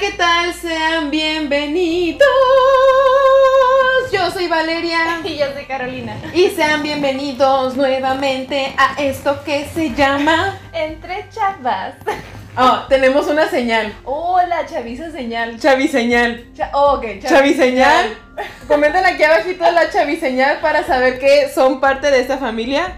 ¿qué tal? Sean bienvenidos. Yo soy Valeria. Y yo soy Carolina. Y sean bienvenidos nuevamente a esto que se llama Entre chavas. Oh, tenemos una señal. Hola, chaviza señal. Chaviseñal. Cha oh, ok, Chaviseñal. Comenten aquí abajito la chaviseñal para saber que son parte de esta familia.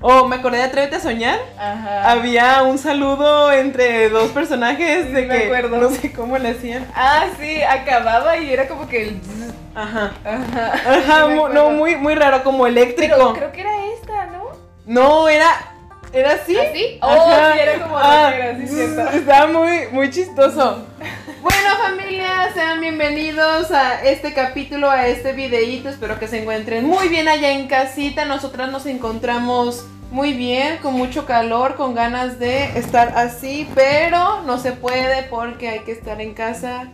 Oh, me acordé de Atrévete a Soñar. Ajá. Había un saludo entre dos personajes de que acuerdo. no sé cómo le hacían. Ah, sí, acababa y era como que el. Ajá. Ajá. Ajá, Sí, no, muy, muy raro, como Pero eléctrico. creo que era esta, ¿no? No, era. ¿Era así? ¿Así? Oh, Ajá. sí, era como Ah, sí. Estaba muy, muy chistoso. Bueno, familia, sean bienvenidos a este capítulo, a este videíto. Espero que se encuentren muy bien allá en casita. Nosotras nos encontramos muy bien, con mucho calor, con ganas de estar así, pero no se puede porque hay que estar en casa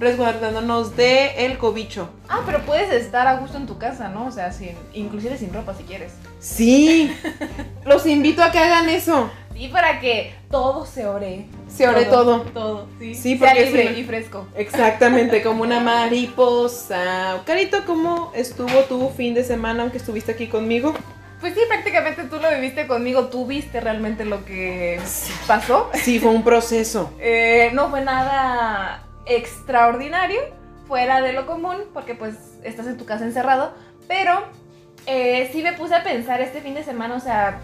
resguardándonos de el cobicho. Ah, pero puedes estar a gusto en tu casa, ¿no? O sea, sin, inclusive sin ropa si quieres. Sí, los invito a que hagan eso. Sí, para que todo se ore. Se ore todo. Todo, sí. Sí, Sea libre y fresco. Exactamente, como una mariposa. Carito, ¿cómo estuvo tu fin de semana aunque estuviste aquí conmigo? Pues sí, prácticamente tú lo viviste conmigo, tú viste realmente lo que pasó. Sí, fue un proceso. Eh, no fue nada extraordinario, fuera de lo común, porque pues estás en tu casa encerrado, pero eh, sí me puse a pensar este fin de semana, o sea,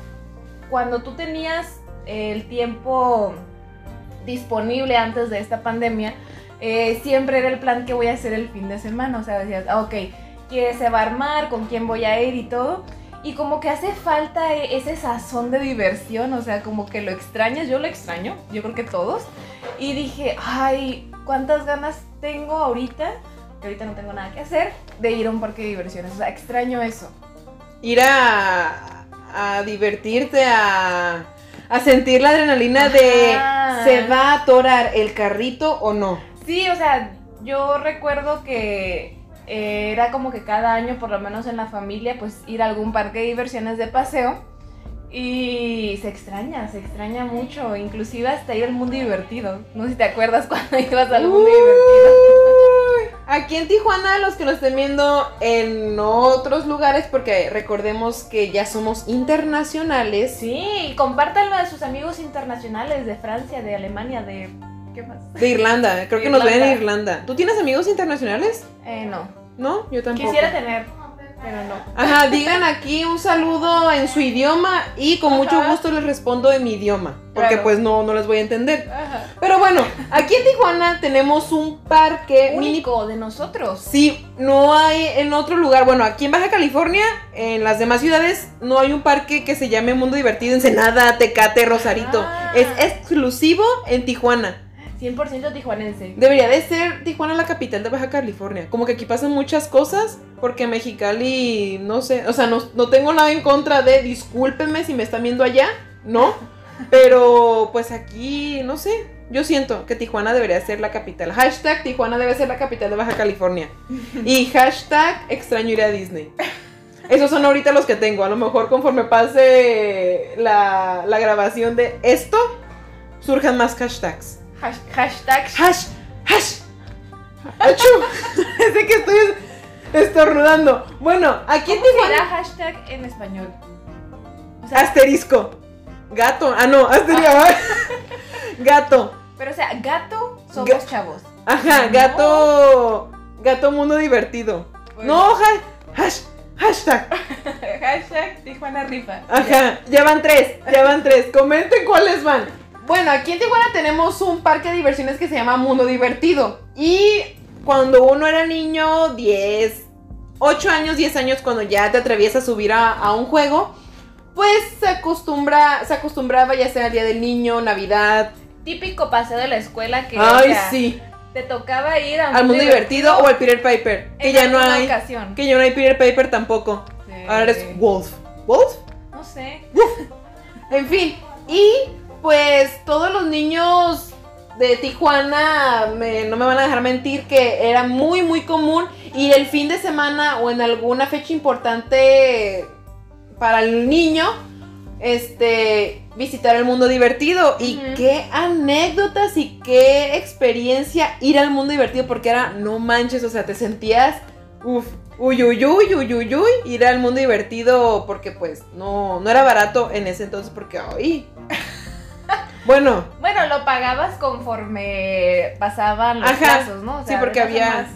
cuando tú tenías el tiempo disponible antes de esta pandemia, eh, siempre era el plan que voy a hacer el fin de semana, o sea, decías, ah, ok, ¿qué se va a armar? ¿Con quién voy a ir? Y todo. Y como que hace falta e- ese sazón de diversión, o sea, como que lo extrañas, yo lo extraño, yo creo que todos. Y dije, ay, cuántas ganas tengo ahorita, que ahorita no tengo nada que hacer, de ir a un parque de diversiones. O sea, extraño eso. Ir a, a divertirte, a, a sentir la adrenalina de. ¿se va a atorar el carrito o no? Sí, o sea, yo recuerdo que eh, era como que cada año, por lo menos en la familia, pues ir a algún parque de diversiones de paseo. Y se extraña, se extraña mucho, inclusive hasta ir al mundo divertido. No sé si te acuerdas cuando ibas al mundo divertido. Aquí en Tijuana, los que nos estén viendo en otros lugares, porque recordemos que ya somos internacionales. Sí, compártanlo a sus amigos internacionales de Francia, de Alemania, de... ¿Qué más? De Irlanda, creo que nos ven en Irlanda. ¿Tú tienes amigos internacionales? Eh, no. No, yo tampoco. Quisiera tener, pero no. Ajá, digan aquí un saludo en su idioma y con mucho gusto les respondo en mi idioma, porque Claro. pues no, no les voy a entender. Ajá. Pero bueno, aquí en Tijuana tenemos un parque mini... Único de nosotros. Sí, no hay en otro lugar. Bueno, aquí en Baja California, en las demás ciudades, no hay un parque que se llame Mundo Divertido, Ensenada, Tecate, Rosarito. Ah. Es exclusivo en Tijuana. 100% tijuanense. Debería de ser Tijuana la capital de Baja California. Como que aquí pasan muchas cosas, porque Mexicali, no sé, o sea, no, no tengo nada en contra de, discúlpenme si me están viendo allá, ¿no? Pero pues aquí, no sé, yo siento que Tijuana debería ser la capital. Hashtag Tijuana debe ser la capital de Baja California. Y hashtag extraño ir a Disney. Esos son ahorita los que tengo. A lo mejor conforme pase la, la grabación de esto, surjan más hashtags. Hash- hashtag. Hash, hash. Achú. Es de que estoy estornudando. Bueno, aquí ¿Cómo Tijuana. será hashtag en español? O sea, Asterisco. Gato. Ah, no, asterisco. Gato. pero o sea, gato somos Ga- chavos. Ajá, No. gato. Gato mundo divertido. Bueno. No, ha- hash, hashtag. hashtag Tijuana rifa. Ajá, ya van tres, ya van tres. Comenten cuáles van. Bueno, aquí en Tijuana tenemos un parque de diversiones que se llama Mundo Divertido. Y cuando uno era niño, 10, 8 años, 10 años, cuando ya te atrevías a subir a, a un juego, pues se acostumbra, se acostumbraba ya sea el día del niño, Navidad. Típico paseo de la escuela que o Ay, sea, sí. te tocaba ir a Al mundo divertido o al Peter Piper. Que en ya no hay. ocasión. Que ya no hay Peter Piper tampoco. Sí. Ahora eres Wolf. ¿Wolf? No sé. En fin, y pues todos los niños de Tijuana me- no me van a dejar mentir que era muy muy común ir el fin de semana o en alguna fecha importante para el niño, este, visitar el mundo divertido. Y qué anécdotas y qué experiencia ir al mundo divertido, porque era, no manches, o sea, te sentías, uff, uy, uy, uy, uy, uy, uy, ir al mundo divertido, porque pues no, no era barato en ese entonces, porque, ay. Bueno, Bueno, lo pagabas conforme pasaban los Ajá, plazos, ¿no? O sí, porque había- formas,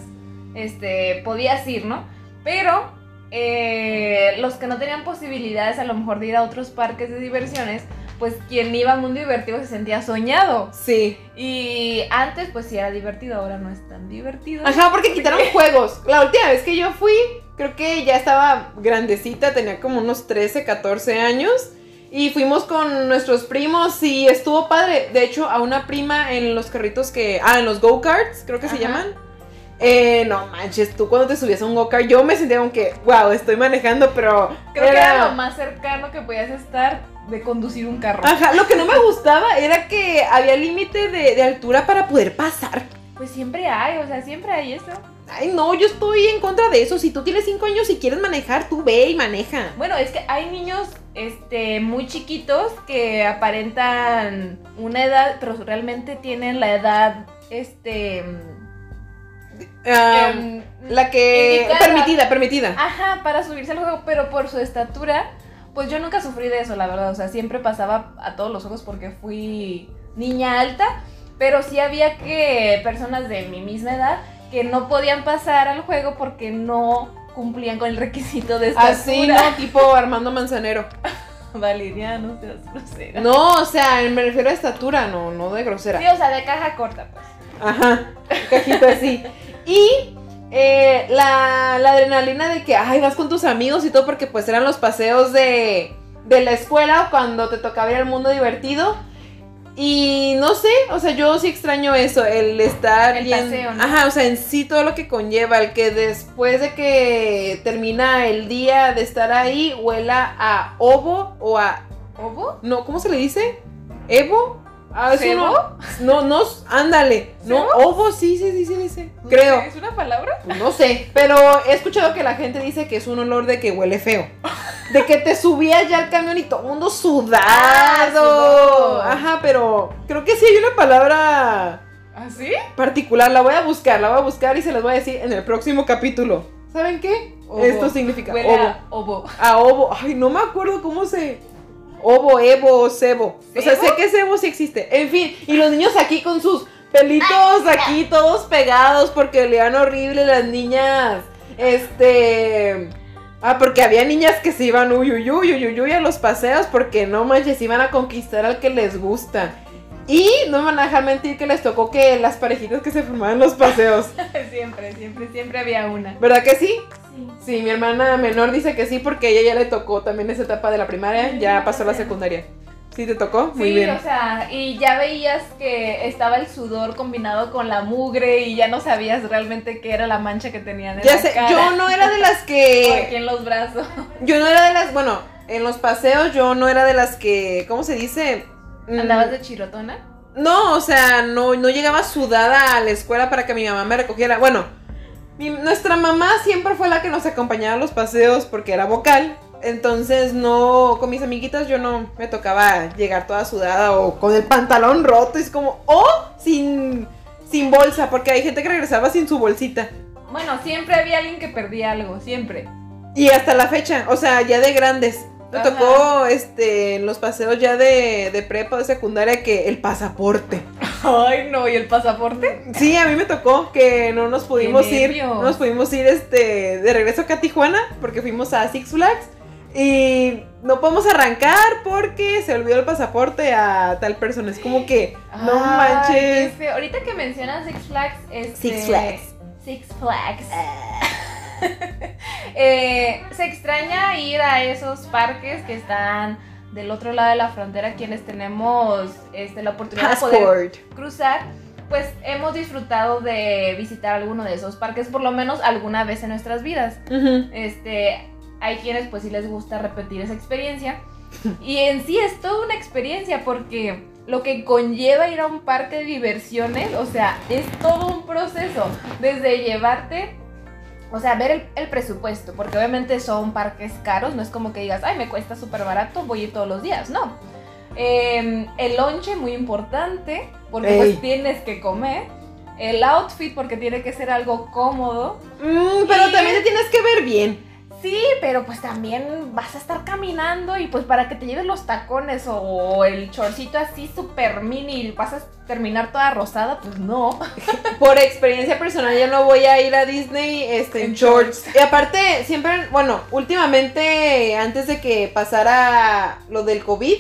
este, podías ir, ¿no? Pero eh, los que no tenían posibilidades a lo mejor de ir a otros parques de diversiones, pues quien iba a Mundo Divertido se sentía soñado. sí. Y antes pues sí era divertido, ahora no es tan divertido. Ajá, porque quitaron juegos. La última vez que yo fui, creo que ya estaba grandecita, tenía como unos 13, 14 años. Y fuimos con nuestros primos y estuvo padre. De hecho, a una prima en los carritos que. Ah, en los go-karts, creo que se llaman. Eh, no manches, tú cuando te subías a un go-kart, yo me sentía como que, wow, estoy manejando, pero. Creo que era lo más cercano que podías estar de conducir un carro. Ajá, lo que no me gustaba era que había límite de, de altura para poder pasar. Pues siempre hay, o sea, siempre hay eso. Ay, no, yo estoy en contra de eso. Si tú tienes 5 años y quieres manejar, tú ve y maneja. Bueno, es que hay niños este, muy chiquitos que aparentan una edad, pero realmente tienen la edad, este... Ah, em, la que. Permitida, permitida. Ajá, para subirse al juego, pero por su estatura, pues yo nunca sufrí de eso, la verdad. O sea, siempre pasaba a todos los juegos porque fui niña alta, pero sí había que personas de mi misma edad que no podían pasar al juego porque no cumplían con el requisito de estatura. Así, ¿no? Tipo Armando Manzanero. Valeria, no seas grosera. No, o sea, me refiero a estatura, no, no de grosera. Sí, o sea, de caja corta, pues. Ajá, cajita así. Y eh, la, la adrenalina de que, ay, vas con tus amigos y todo, porque pues eran los paseos de, de la escuela cuando te tocaba ir al mundo divertido. Y no sé, o sea, yo sí extraño eso, el estar El bien- paseo, ¿no? Ajá, o sea, en sí todo lo que conlleva, el que después de que termina el día de estar ahí, huela a ovo o a ¿Ovo? no, ¿cómo se le dice? ¿Evo? Ah, eso ¿Cebo? no, no, no, ándale. No, ovo, sí, sí, sí, sí, dice. Creo. ¿Es una palabra? No sé, pero he escuchado que la gente dice que es un olor de que huele feo. De que te subías ya al camión y todo el mundo sudado. sudó. Ajá, pero creo que sí hay una palabra ¿Así? particular. La voy a buscar, la voy a buscar y se las voy a decir en el próximo capítulo. ¿Saben qué? Ovo. Esto significa Huele ovo. a ovo. A ovo. Ay, no me acuerdo cómo se. Ovo, Evo, Cebo. O sea, sé que Cebo sí existe. En fin, y los niños aquí con sus pelitos aquí todos pegados porque olían horrible las niñas. Este. Ah, porque había niñas que se iban uy, uy, uy, uy, uy, uy, a los paseos porque no manches, iban a conquistar al que les gusta. Y no me van a dejar mentir que les tocó que las parejitas que se formaban en los paseos. siempre, siempre, siempre había una. ¿Verdad que sí? Sí. Sí, mi hermana menor dice que sí porque ella ya le tocó también esa etapa de la primaria, ya pasó la secundaria. ¿Sí te tocó? Muy sí, bien. o sea, y ya veías que estaba el sudor combinado con la mugre y ya no sabías realmente qué era la mancha que tenían en Ya la sé, cara. yo no era de las o aquí que en los brazos. yo no era de las, bueno, en los paseos yo no era de las que ¿cómo se dice? Mm, ¿Andabas de chirotona? No, o sea, no no llegaba sudada a la escuela para que mi mamá me recogiera. Bueno, mi- nuestra mamá siempre fue la que nos acompañaba a los paseos porque era vocal. Entonces no, con mis amiguitas yo no me tocaba llegar toda sudada o con el pantalón roto. Es como, o sin, sin bolsa, porque hay gente que regresaba sin su bolsita. Bueno, siempre había alguien que perdía algo, siempre. Y hasta la fecha, o sea, ya de grandes. Me Ajá. tocó este, en los paseos ya de, de prepa, de secundaria, que el pasaporte. Ay, no, ¿y el pasaporte? Sí, a mí me tocó que no nos pudimos ir, no nos pudimos ir este de regreso acá a Tijuana porque fuimos a Six Flags y no podemos arrancar porque se olvidó el pasaporte a tal persona. Es como que no Ay, manches. Ahorita que mencionas Six Flags, este, Six Flags. Six Flags. Eh, se extraña ir a esos parques que están del otro lado de la frontera, quienes tenemos este, la oportunidad de poder cruzar. Pues hemos disfrutado de visitar alguno de esos parques, por lo menos alguna vez en nuestras vidas. Este, hay quienes pues sí les gusta repetir esa experiencia. Y en sí es toda una experiencia porque lo que conlleva ir a un parque de diversiones, o sea, es todo un proceso. Desde llevarte, o sea, ver el, el presupuesto, porque obviamente son parques caros, no es como que digas, ay, me cuesta súper barato, voy a ir todos los días, no. Em, el lonche, muy importante, porque Ey. pues tienes que comer. El outfit, porque tiene que ser algo cómodo. Mm, pero Y- también te tienes que ver bien. Sí, pero pues también vas a estar caminando y pues para que te lleves los tacones o el chorcito así súper mini y vas a terminar toda rosada, pues no. Por experiencia personal, yo no voy a ir a Disney este, en, shorts. Y aparte, siempre, bueno, últimamente, antes de que pasara lo del COVID,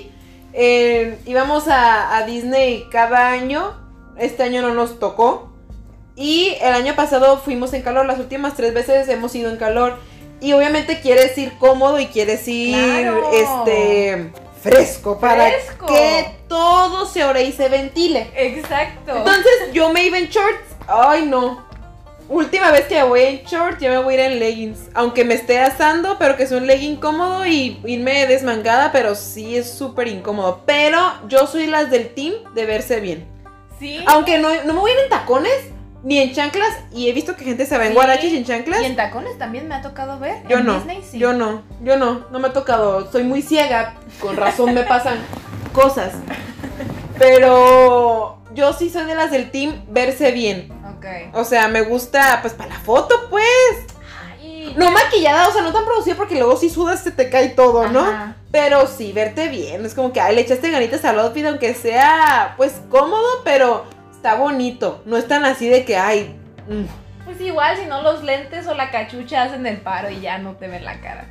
eh, íbamos a, a Disney cada año. Este año no nos tocó. Y el año pasado fuimos en calor. Las últimas tres veces hemos ido en calor. Y obviamente quieres ir cómodo y quieres ir Claro. este fresco para Fresco. que todo se ore y se ventile. Exacto. Entonces yo me iba en shorts. Ay, no. Última vez que voy en shorts, yo me voy a ir en leggings. Aunque me esté asando, pero que es un legging cómodo y irme desmangada, pero sí es súper incómodo. Pero yo soy las del team de verse bien. sí. Aunque no, no me voy a ir en tacones ni en chanclas. Y he visto que gente se va en Sí. guaraches y en chanclas. Y en tacones también me ha tocado ver. Yo en no, Disney, sí. yo no, yo no, no me ha tocado. Soy muy ciega, con razón me pasan cosas. Pero yo sí soy de las del team verse bien. Ok. O sea, me gusta, pues, para la foto, pues. Ay, No maquillada, o sea, no tan producida porque luego si sudas se te cae todo, ¿no? ajá. Pero sí, verte bien. Es como que, ay, le echaste ganitas al outfit, aunque sea, pues, cómodo, pero está bonito. No es tan así de que, ay, mm. Pues igual, si no los lentes o la cachucha hacen el paro y ya no te ven la cara.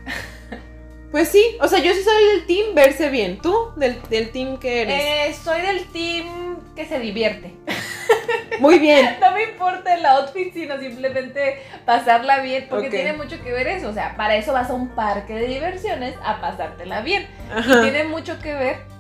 Pues sí, o sea, yo sí soy del team verse bien. ¿Tú? Del, del team que eres. Eh, soy del team que se divierte. Muy bien. No me importa el outfit, sino simplemente pasarla bien, porque tiene mucho que ver eso. O sea, para eso vas a un parque de diversiones a pasártela bien. Ajá. Tiene mucho que ver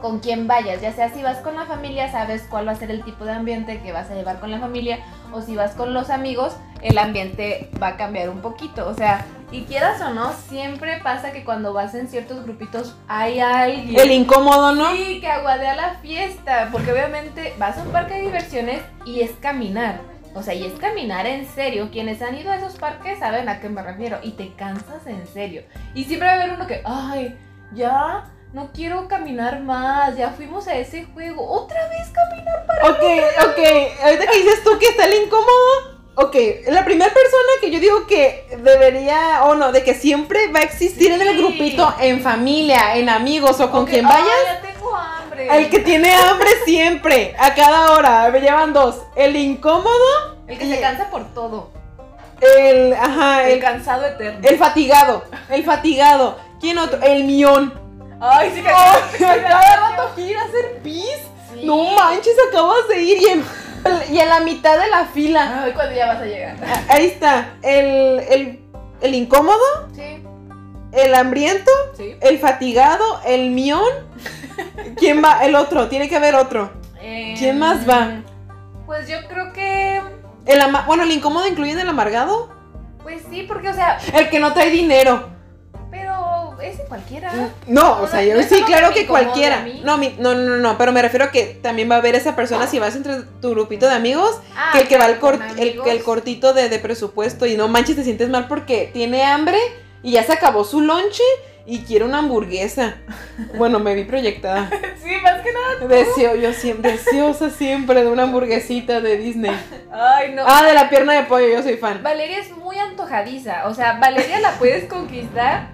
con quién vayas, ya sea si vas con la familia, sabes cuál va a ser el tipo de ambiente que vas a llevar con la familia, o si vas con los amigos, el ambiente va a cambiar un poquito. O sea, y quieras o no, siempre pasa que cuando vas en ciertos grupitos hay alguien. El incómodo, ¿no? Sí, que aguadea la fiesta, porque obviamente vas a un parque de diversiones y es caminar. O sea, y es caminar en serio. Quienes han ido a esos parques saben a qué me refiero. Y te cansas en serio. Y siempre va a haber uno que, ay, ya no quiero caminar más. Ya fuimos a ese juego. Otra vez caminar para. Ok, ok. Ahorita que dices tú que está el incómodo. Ok, la primera persona que yo digo que debería, o no, de que siempre va a existir en el grupito, en familia, en amigos o con quien ay, vayas, ya tengo hambre. el que tiene hambre siempre, a cada hora, me llevan dos. El incómodo, El que se cansa por todo. el, ajá, El el, cansado eterno. el fatigado, el fatigado. ¿Quién otro? El mión. Ay, sí, que cada rato quiere hacer pis. Sí. No manches, acabas de ir y en, y en la mitad de la fila. Ay, cuando ya vas a llegar. Ah, Ahí está, el, el, el incómodo, Sí, el hambriento, sí. el fatigado, el mión. ¿Quién va? El otro, tiene que haber otro. ¿Quién más va? Em, Pues yo creo que. El ama- bueno, el incómodo incluye el amargado. Pues sí, porque, o sea, El que no trae dinero. Ese cualquiera. No, o sea, yo No sí, claro que cualquiera. No, mi- no, no, no, pero me refiero a que también va a haber esa persona si vas entre tu grupito de amigos Ah, que el que va cort- el, cortito de, de presupuesto y no manches, te sientes mal porque tiene hambre y ya se acabó su lonche y quiere una hamburguesa. Bueno, me vi proyectada. Sí, más que nada. Deseo, yo siempre, deseosa siempre de una hamburguesita de Disney. Ay, no. Ah, de la pierna de pollo, yo soy fan. Valeria es muy antojadiza. O sea, Valeria la puedes conquistar.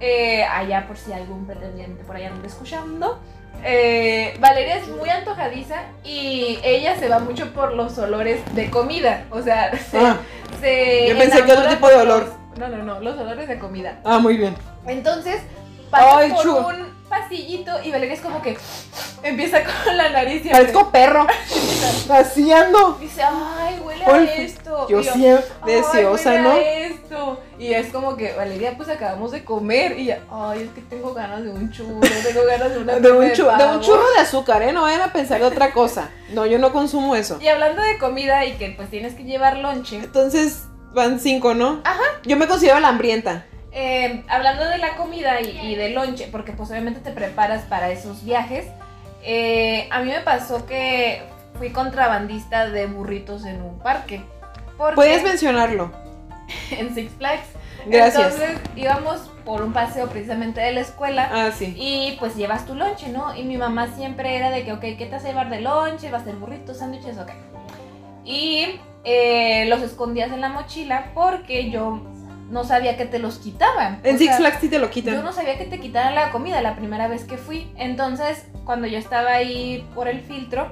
Eh, allá, por si algún pretendiente por allá está escuchando. Eh, Valeria es muy antojadiza y ella se va mucho por los olores de comida. O sea, se, Ah, se Yo pensé que otro tipo de olor. los- no, no, no, los olores de comida. ah, muy bien. Entonces, pasa Ay, por un y Valeria es como que empieza con la nariz y Parezco perro. Así ando. dice, ay, huele a esto. Yo siempre "Ay, deseosa, ¿no? esto. Y es como que, Valeria, pues acabamos de comer. Y ya, ay, es que tengo ganas de un churro, tengo ganas de una De un, chu- de un pavo". churro de azúcar, ¿eh? No vayan a pensar de otra cosa. No, yo no consumo eso. Y hablando de comida y que pues tienes que llevar lonche. Entonces van cinco, ¿no? Ajá. Yo me considero la hambrienta. Eh, hablando de la comida y, y de lonche, porque pues obviamente te preparas para esos viajes. eh, a mí me pasó que fui contrabandista de burritos en un parque. Puedes mencionarlo. en Six Flags. Gracias. Entonces íbamos por un paseo precisamente de la escuela. Ah, sí. Y pues llevas tu lonche, ¿no? Y mi mamá siempre era de que, ok, ¿qué te vas a llevar de lonche? ¿Va a ser burritos, sándwiches? Ok. Y eh, los escondías en la mochila porque yo no sabía que te los quitaban. En O Six Flags sí te lo Yo quitan. no sabía que te quitaran la comida la primera vez que fui. Entonces, cuando yo estaba ahí por el filtro,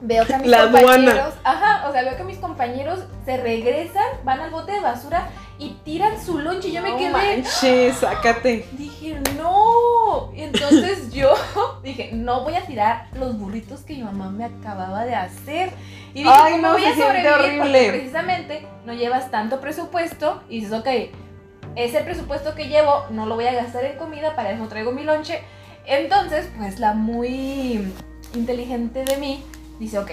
veo que mis La aduana. compañeros, ajá, o sea, veo que mis compañeros se regresan, van al bote de basura y tiran su lonche. Yo me quedé, manches, sácate. dije, no. Y entonces yo dije, no voy a tirar los burritos que mi mamá me acababa de hacer. Y dije, Ay, ¿cómo no, voy a sobrevivir? Porque precisamente no llevas tanto presupuesto y dices, ok, ese presupuesto que llevo no lo voy a gastar en comida, para eso traigo mi lonche. Entonces, pues la muy inteligente de mí dice, ok,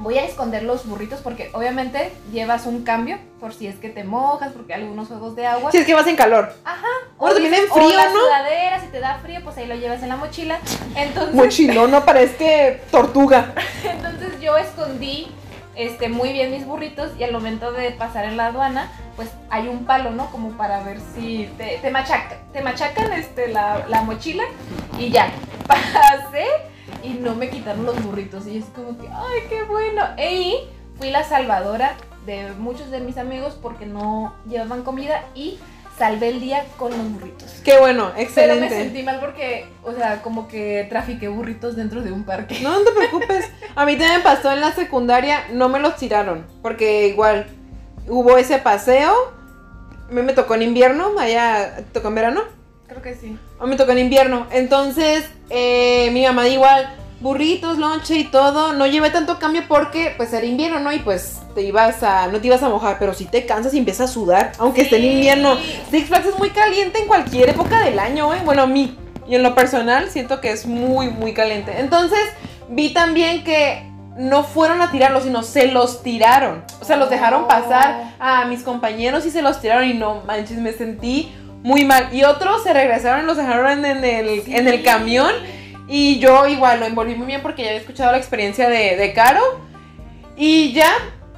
voy a esconder los burritos porque obviamente llevas un cambio por si es que te mojas, porque hay algunos juegos de agua. Si es que vas en calor. Bueno, también en frío, o la ¿no? sudadera, si te da frío, pues ahí lo llevas en la mochila. Entonces, Mochilón, no parezca tortuga. entonces yo escondí este, muy bien mis burritos y al momento de pasar en la aduana, pues hay un palo, ¿no? Como para ver si te, te, machaca- te machacan este, la, la mochila y ya. Pasé y no me quitaron los burritos y es como que, ay, qué bueno. Y fui la salvadora de muchos de mis amigos porque no llevaban comida y salvé el día con los burritos. Qué bueno, Pero me excelente. sentí mal porque, o sea, como que trafiqué burritos dentro de un parque. No, no te preocupes. A mí también me pasó en la secundaria, no me los tiraron. Porque igual hubo ese paseo. A mí me tocó en invierno, allá ¿te tocó en verano. Creo que sí. A mí me tocó en invierno. Entonces, eh, mi mamá igual, burritos, lonche y todo. No llevé tanto cambio porque pues era invierno, ¿no? Y pues te ibas a, no te ibas a mojar, pero si te cansas y empiezas a sudar, aunque esté en invierno. Six Flags es muy caliente en cualquier época del año, ¿eh? Bueno, a mí. Y en lo personal siento que es muy, muy caliente. Entonces, vi también que no fueron a tirarlos, sino se los tiraron. O sea, los dejaron Oh. pasar a mis compañeros y se los tiraron y no manches, me sentí muy mal. Y otros se regresaron y los dejaron en el, en el camión. Y yo igual lo envolví muy bien porque ya había escuchado la experiencia de, de Caro. Y ya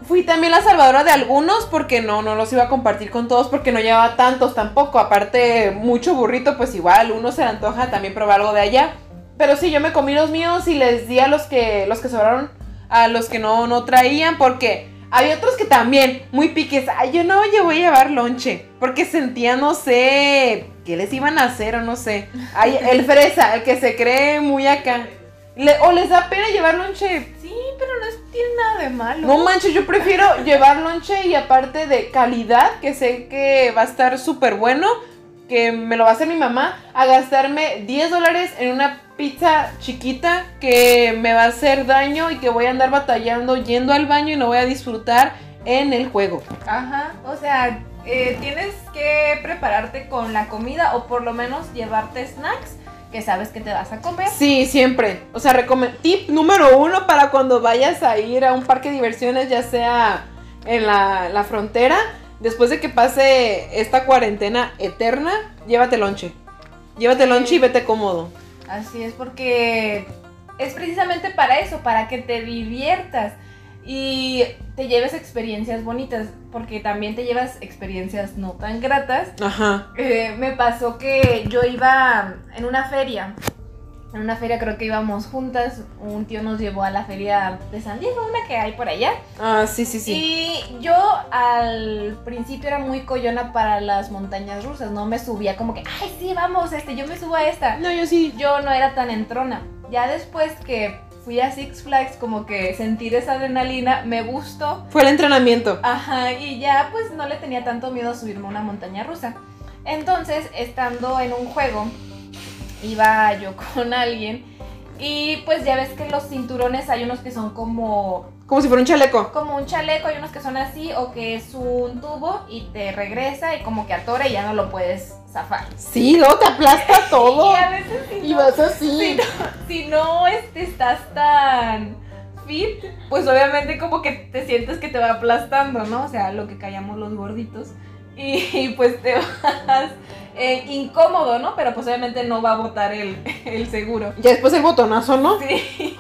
fui también la salvadora de algunos porque no, no los iba a compartir con todos porque no llevaba tantos tampoco. Aparte, mucho burrito, pues igual uno se le antoja también probar algo de allá. Pero sí, yo me comí los míos y les di a los que, los que sobraron, a los que no, no traían porque... Había otros que también, muy piques. Ay, yo no, oye, voy a llevar lonche. Porque sentía, no sé, qué les iban a hacer o no sé. Ay, el fresa, el que se cree muy acá. Le- o les da pena llevar lonche. Sí, pero no es- tiene nada de malo. No manches, yo prefiero llevar lonche y aparte de calidad, que sé que va a estar súper bueno, que me lo va a hacer mi mamá, a gastarme 10 dólares en una pizza chiquita que me va a hacer daño y que voy a andar batallando yendo al baño y no voy a disfrutar en el juego. Ajá, o sea, eh, tienes que prepararte con la comida o por lo menos llevarte snacks que sabes que te vas a comer. Sí, siempre. O sea, tip número uno para cuando vayas a ir a un parque de diversiones, ya sea en la, la frontera, después de que pase esta cuarentena eterna, llévate lonche. Llévate Sí. lonche y vete cómodo. Así es, porque es precisamente para eso, para que te diviertas y te lleves experiencias bonitas, porque también te llevas experiencias no tan gratas. Ajá. Eh, me pasó que yo iba en una feria. En una feria creo que íbamos juntas. Un tío nos llevó a la feria de San Diego, una que hay por allá. Ah, sí, sí, sí. Y yo al principio era muy coyona para las montañas rusas. No me subía como que, ay, sí, vamos, este, yo me subo a esta. No, yo sí. Yo no era tan entrona. Ya después que fui a Six Flags, como que sentir esa adrenalina, me gustó. Fue el entrenamiento. Ajá, y ya pues no le tenía tanto miedo a subirme a una montaña rusa. Entonces, estando en un juego, iba yo con alguien y pues ya ves que los cinturones hay unos que son como Como si fuera un chaleco. como un chaleco, hay unos que son así o que es un tubo y te regresa y como que atora y ya no lo puedes zafar. Sí, luego te aplasta todo. Y a veces si Y no, vas si así. no, si no, este, estás tan fit, pues obviamente como que te sientes que te va aplastando, ¿no? O sea, lo que callamos los gorditos. Y, y, pues te vas eh, incómodo, ¿no? Pero pues obviamente no va a botar el, el seguro. Ya después el botonazo, ¿no? Sí.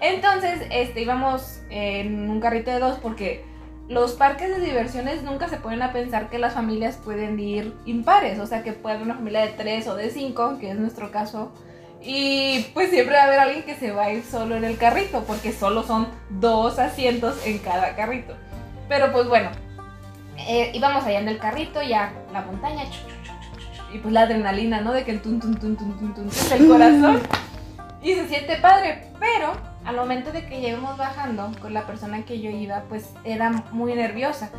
Entonces, este, íbamos en un carrito de dos porque los parques de diversiones nunca se ponen a pensar que las familias pueden ir impares, o sea, que puede haber una familia de tres o de cinco, que es nuestro caso, y pues siempre va a haber alguien que se va a ir solo en el carrito, porque solo son dos asientos en cada carrito. Pero pues bueno, eh, íbamos allá en el carrito, ya la montaña, chu, chu, chu, y pues la adrenalina, ¿no? De que el tun, tun, tun, tun, tun, tun, tun del corazón. Y se siente padre, pero al momento de que llevamos bajando con la persona que yo iba, pues era muy nerviosa.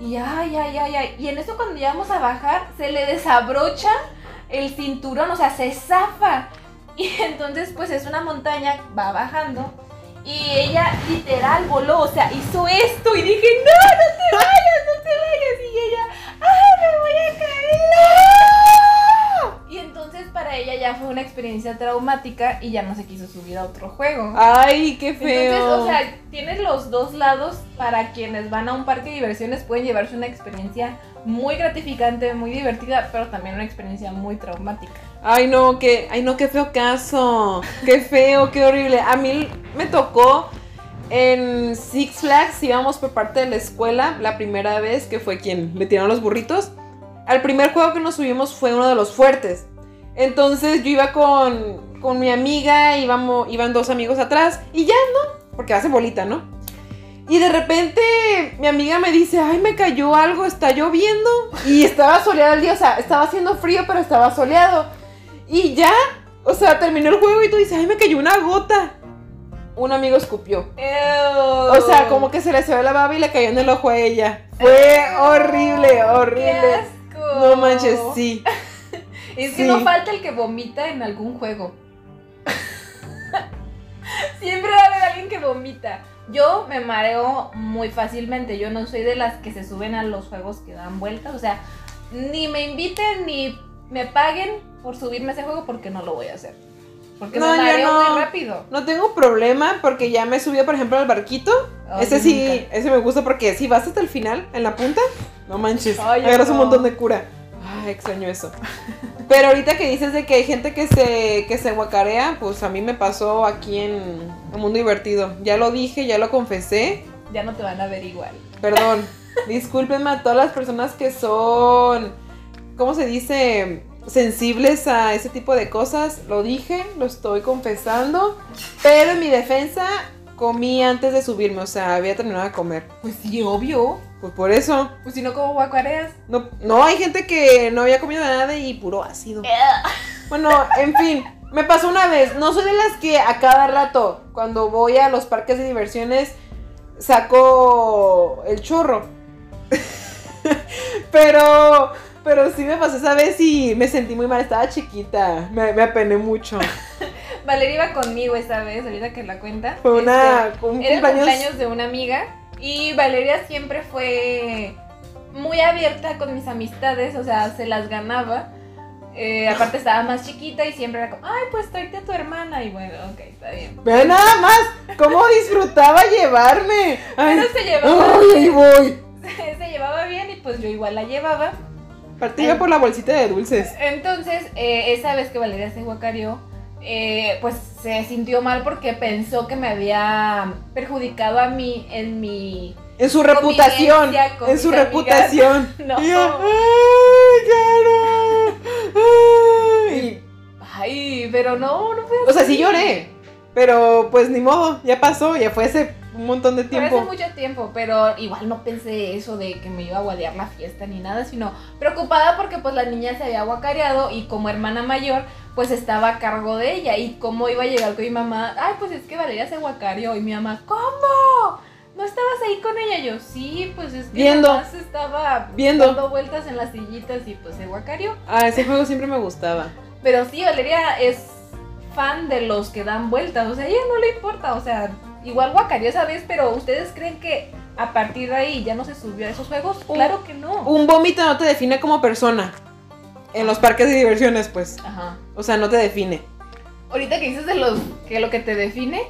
Y ay, ay, ay, ay. Y en eso cuando llegamos a bajar, se le desabrocha el cinturón, o sea, se zafa. Y entonces, pues es una montaña, va bajando. Y ella literal voló, o sea, hizo esto. Y dije, no, no te vayas, no te vayas. Y ella, ay, me voy a caer. Ella ya fue una experiencia traumática y ya no se quiso subir a otro juego. Ay, qué feo. Entonces, o sea, tienes los dos lados para quienes van a un parque de diversiones, pueden llevarse una experiencia muy gratificante, muy divertida, pero también una experiencia muy traumática. Ay, no, qué, ay, no, qué feo caso. Qué feo, qué horrible. A mí me tocó en Six Flags, íbamos por parte de la escuela, la primera vez que fue quien le tiraron los burritos. Al primer juego que nos subimos fue uno de los fuertes. Entonces yo iba con, con mi amiga, íbamos, iban dos amigos atrás y ya, ¿no? Porque hace bolita, ¿no? Y de repente mi amiga me dice, ay, me cayó algo, está lloviendo. Y estaba soleado el día, o sea, estaba haciendo frío, pero estaba soleado. Y ya, o sea, terminó el juego y tú dices, ay, me cayó una gota. Un amigo escupió. O sea, como que se le se la baba y le cayó en el ojo a ella. Fue horrible, ¡Qué horrible. asco! No manches, sí. Es que Sí. no falta el que vomita en algún juego. Siempre va a haber alguien que vomita. Yo me mareo muy fácilmente. Yo no soy de las que se suben a los juegos que dan vueltas. O sea, ni me inviten ni me paguen por subirme a ese juego porque no lo voy a hacer. Porque No, me mareo no. muy rápido. No tengo problema porque ya me subí, por ejemplo, al barquito. Ay, ese sí, nunca. ese me gusta porque si vas hasta el final, en la punta, no manches, yo agarras un montón de cura. Ay, extraño eso. Pero ahorita que dices de que hay gente que se, que se guacarea, pues a mí me pasó aquí en el mundo divertido. Ya lo dije, ya lo confesé. Ya no te van a ver igual. Perdón. Discúlpenme a todas las personas que son, ¿cómo se dice? Sensibles a ese tipo de cosas. Lo dije, lo estoy confesando. Pero en mi defensa, comí antes de subirme. O sea, había terminado de comer. Pues sí, obvio. Pues por eso. Pues si no, como guacareas? No, no hay gente que no había comido nada y puro ácido. Bueno, en fin, me pasó una vez. No soy de las que a cada rato, cuando voy a los parques de diversiones, saco el chorro. pero, pero sí me pasó esa vez y me sentí muy mal. Estaba chiquita, me, me apené mucho. Valeria iba conmigo esa vez, ahorita que la cuenta. Fue una, Este, un Era el cumpleaños. cumpleaños de una amiga y Valeria siempre fue muy abierta con mis amistades, o sea, se las ganaba. Eh, aparte estaba más chiquita y siempre era como, ay, pues tráete a tu hermana. Y bueno, ok, está bien. Vean nada más cómo disfrutaba llevarme. Ay, Pero se llevaba, ay, ahí voy. se llevaba bien y pues yo igual la llevaba. Partida por la bolsita de dulces. Entonces, eh, esa vez que Valeria se guacareó, eh, pues se sintió mal porque pensó que me había perjudicado a mí en mi En su reputación. En su amigas. reputación. No. Y yo, ¡Ay, Caro! Ay. Ay, pero no, no fue O sea, sí lloré. Pero pues ni modo, ya pasó, ya fue hace un montón de Fue hace tiempo. mucho tiempo, pero igual no pensé eso de que me iba a guadear la fiesta ni nada, sino preocupada porque pues la niña se había guacareado y como hermana mayor pues estaba a cargo de ella y cómo iba a llegar con mi mamá, ay pues es que Valeria se guacareó y mi mamá, ¿cómo? ¿No estabas ahí con ella? Yo, sí, pues es que Viendo. nomás estaba Viendo. dando vueltas en las sillitas y pues se guacareó. Ah, ese juego siempre me gustaba. Pero sí, Valeria es fan de los que dan vueltas. O sea, a ella no le importa. O sea, igual guacareó esa vez, pero ¿ustedes creen que a partir de ahí ya no se subió a esos juegos? Un- Claro que no. Un vómito no te define como persona. En los parques de diversiones, pues. Ajá. O sea, no te define. Ahorita que dices de los que lo que te define,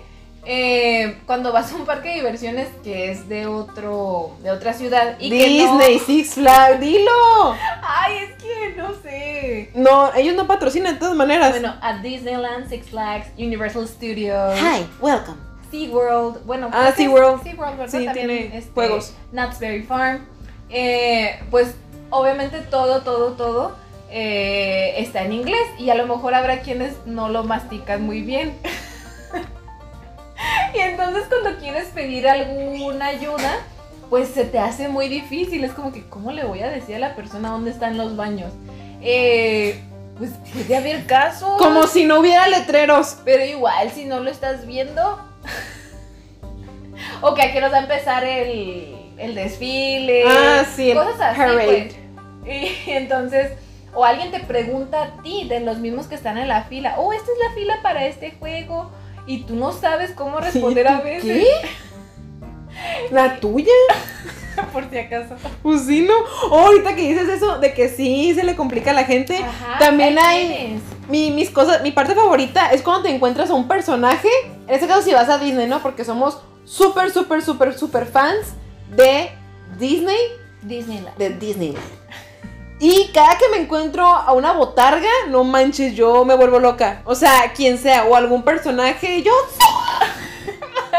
eh, cuando vas a un parque de diversiones que es de otro, de otra ciudad y Disney, Six Flags, dilo. que no. Ay, es que no sé. No, ellos no patrocinan de todas maneras. Bueno, a Disneyland, Six Flags, Universal Studios. Hi, welcome. SeaWorld, bueno, Ah, SeaWorld. SeaWorld, ¿verdad? Sí, También, tiene este, juegos. Knott's Berry Farm. Eh, pues obviamente todo, todo, todo eh, está en inglés y a lo mejor habrá quienes no lo mastican muy bien. y entonces cuando quieres pedir alguna ayuda, pues se te hace muy difícil. Es como que, ¿cómo le voy a decir a la persona dónde están los baños? Eh, pues puede haber casos. Como si no hubiera letreros. Pero igual, si no lo estás viendo. o que aquí nos va a empezar el, el desfile. Ah, sí, Cosas así. parade. pues. Y entonces, o alguien te pregunta a ti, de los mismos que están en la fila, oh, esta es la fila para este juego. Y tú no sabes cómo responder a veces. ¿Qué? ¿La tuya? Por si acaso. Pues sí, ¿no? Oh, ahorita que dices eso de que sí se le complica a la gente. Ajá, También hay-. Mi, mis cosas, mi parte favorita es cuando te encuentras a un personaje. En este caso, si vas a Disney, ¿no? Porque somos súper, súper, súper, súper fans de Disney, Disneyland. de Disneyland. Y cada que me encuentro a una botarga, no manches, yo me vuelvo loca. O sea, quien sea, o algún personaje, yo.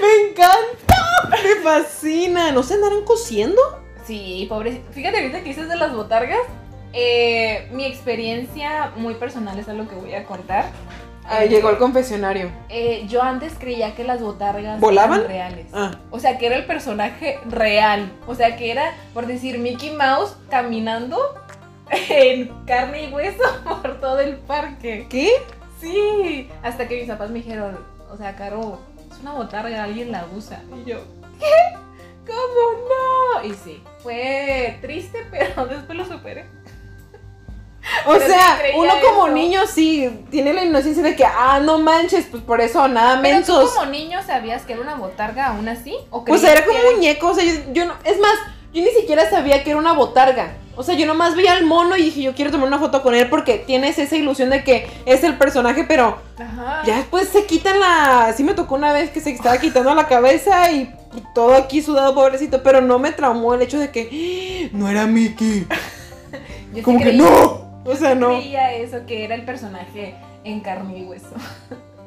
me encanta, me fascina. ¿No se andarán cosiendo? Sí, pobre. Fíjate ahorita que dices de las botargas. eh, mi experiencia muy personal es algo que voy a contar. Llegó el confesionario. Eh, yo antes creía que las botargas ¿Volaban? eran reales. Ah, O sea, que era el personaje real. O sea, que era, por decir, Mickey Mouse caminando en carne y hueso por todo el parque. ¿qué? Sí. Hasta que mis papás me dijeron, o sea, Caro, una botarga, alguien la usa. Y yo, ¿qué? ¿Cómo no? Y sí, fue triste, pero después lo superé. O Pero sea, uno como eso. niño sí tiene la inocencia de que, ah, no manches, pues por eso nada Pero tú como niño sabías que era una botarga aún así? ¿O Pues era como muñeco, o sea, yo, yo no, es más, yo ni siquiera sabía que era una botarga. O sea, yo nomás veía al mono y dije, yo quiero tomar una foto con él porque tienes esa ilusión de que es el personaje, pero Ajá. ya después se quitan la... Sí me tocó una vez que se estaba quitando la cabeza y, todo aquí sudado, pobrecito, pero no me traumó el hecho de que "Ah, no era Mickey. Yo sí Como que no. O sea, no. creía eso, que era el personaje en carne y hueso.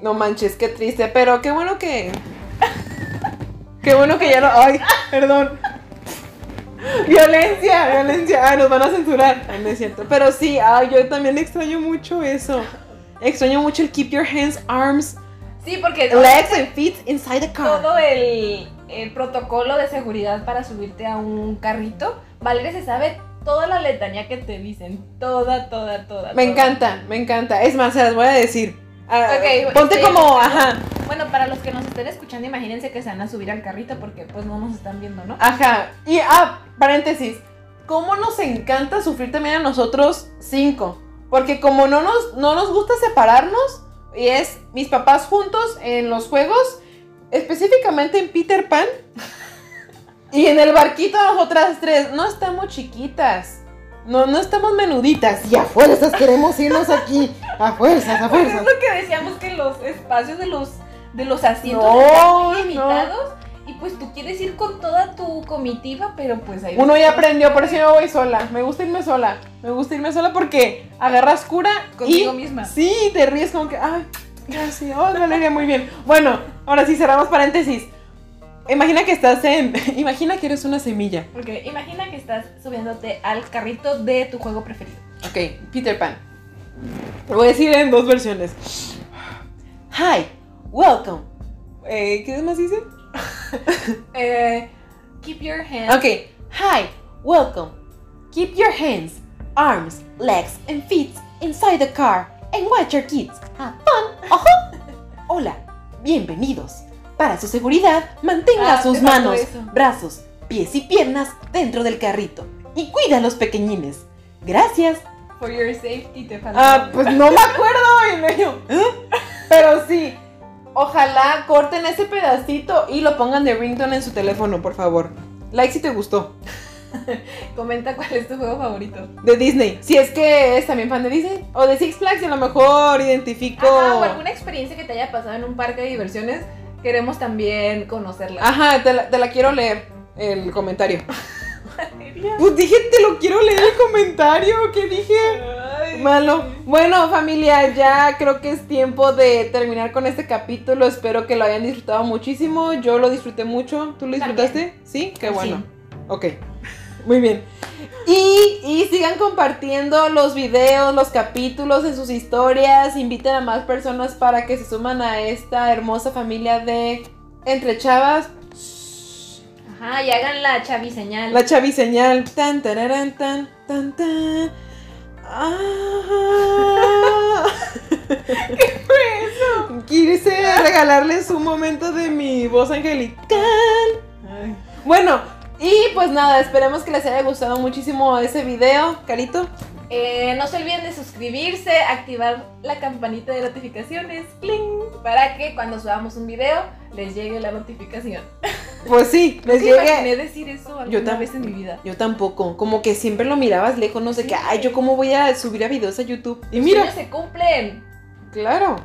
No manches, qué triste, pero qué bueno que. Qué bueno que ya no. Ay, perdón. Violencia, violencia. Ay, nos van a censurar. Ay, no es cierto. Pero sí, ay, yo también extraño mucho eso. Extraño mucho el keep your hands, arms, Sí, porque legs and feet inside the car. todo el, el protocolo de seguridad para subirte a un carrito, Valeria se sabe toda la letanía que te dicen. Toda, toda, toda. Me toda. encanta, me encanta. Es más, se las voy a decir. Ah, ponte como, ajá, Bueno, para los que nos estén escuchando, imagínense que se van a subir al carrito porque pues no nos están viendo, ¿no? Ajá. Y, ah, paréntesis. ¿Cómo nos encanta sufrir también a nosotros cinco? Porque como no nos, no nos gusta separarnos, y es mis papás juntos en los juegos, específicamente en Peter Pan, y en el barquito nosotras tres, no estamos chiquitas. No, no estamos menuditas. Y a fuerzas queremos irnos aquí. A fuerzas, a Pues es fuerzas. lo que decíamos que los espacios de los, de los asientos No, están muy no. limitados. Y pues tú quieres ir con toda tu comitiva, pero pues ahí Uno ya aprendió, por eso yo voy sola. Me gusta irme sola. Me gusta irme sola porque agarras cura Contigo y misma. Sí, te ríes como que, ay, gracias, oh, Valeria, muy bien. Bueno, ahora sí cerramos paréntesis. Imagina que estás en, imagina que eres una semilla. Porque imagina que estás subiéndote al carrito de tu juego preferido. Ok, Peter Pan. Lo voy a decir en dos versiones. Hi, welcome. Eh, ¿Qué más dice? Eh, keep your hands. Ok, hi, welcome. Keep your hands, arms, legs, and feet inside the car and watch your kids. Have fun. Ajá. Hola, bienvenidos. Para su seguridad, mantenga Ah, sus faltó manos, brazos, pies y piernas dentro del carrito y cuida a los pequeñines. Gracias. For your safety te falta. Ah, pues no me acuerdo. Y me dijo, ¿eh? Pero sí, ojalá corten ese pedacito y lo pongan de ringtone en su teléfono, por favor. Like si te gustó. Comenta cuál es tu juego favorito. De Disney. Si es que es también fan de Disney. O de Six Flags y a lo mejor identifico. Ajá, o alguna experiencia que te haya pasado en un parque de diversiones. Queremos también conocerla. Ajá, te la, te la quiero leer. El comentario. Pues dije, te lo quiero leer el comentario. ¿Qué dije? Malo. Bueno, familia, ya creo que es tiempo de terminar con este capítulo. Espero que lo hayan disfrutado muchísimo. Yo lo disfruté mucho. ¿Tú lo disfrutaste? Sí, qué bueno. Ok. Muy bien. Y, y, sigan compartiendo los videos, los capítulos en sus historias. Inviten a más personas para que se suman a esta hermosa familia de Entre Chavas. Ajá, y hagan la chaviseñal. La chaviseñal. Tan, tan, tan, tan, tan. Ah. ¿Qué fue eso? Quise regalarles un momento de mi voz angelical. Bueno, y pues nada, esperemos que les haya gustado muchísimo ese video, Carito. Eh, no se olviden de suscribirse, activar la campanita de notificaciones, ¡cling! para que cuando subamos un video les llegue la notificación. Pues sí, les llegue. imaginé decir eso alguna vez en mi vida. Yo tampoco, como que siempre lo mirabas lejos, no sé qué, ay, yo cómo voy a subir a videos a YouTube. Y mira, se cumplen. Claro.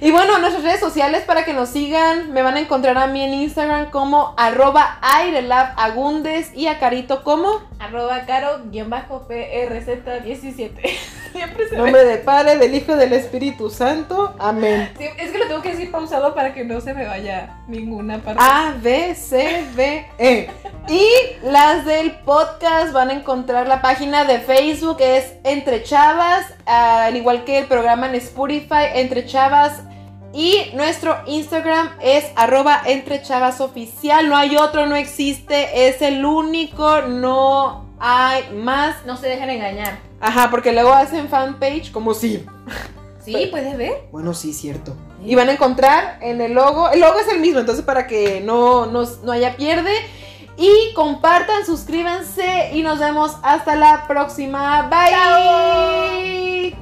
y bueno, nuestras redes sociales para que nos sigan, me van a encontrar a mí en Instagram como arroba airelabagundes y a Carito como arroba caro-prz17. Siempre se Nombre del Padre, del Hijo, del Espíritu Santo. Amén. es que lo tengo que decir pausado para que no se me vaya ninguna parte. A, B, C, D, E. Y las del podcast van a encontrar la página de Facebook, es Entre Chavas, al igual que el programa en Spotify, Entre Chavas. Y nuestro Instagram es arroba entre chavas oficial. No hay otro, no existe. Es el único, no hay más. No se dejen engañar. Ajá, porque luego hacen fanpage como si. Sí, puedes ver. Bueno, sí, cierto. Y van a encontrar en el logo. El logo es el mismo, entonces para que no, no, no haya pierde. Y compartan, suscríbanse y nos vemos hasta la próxima. Bye.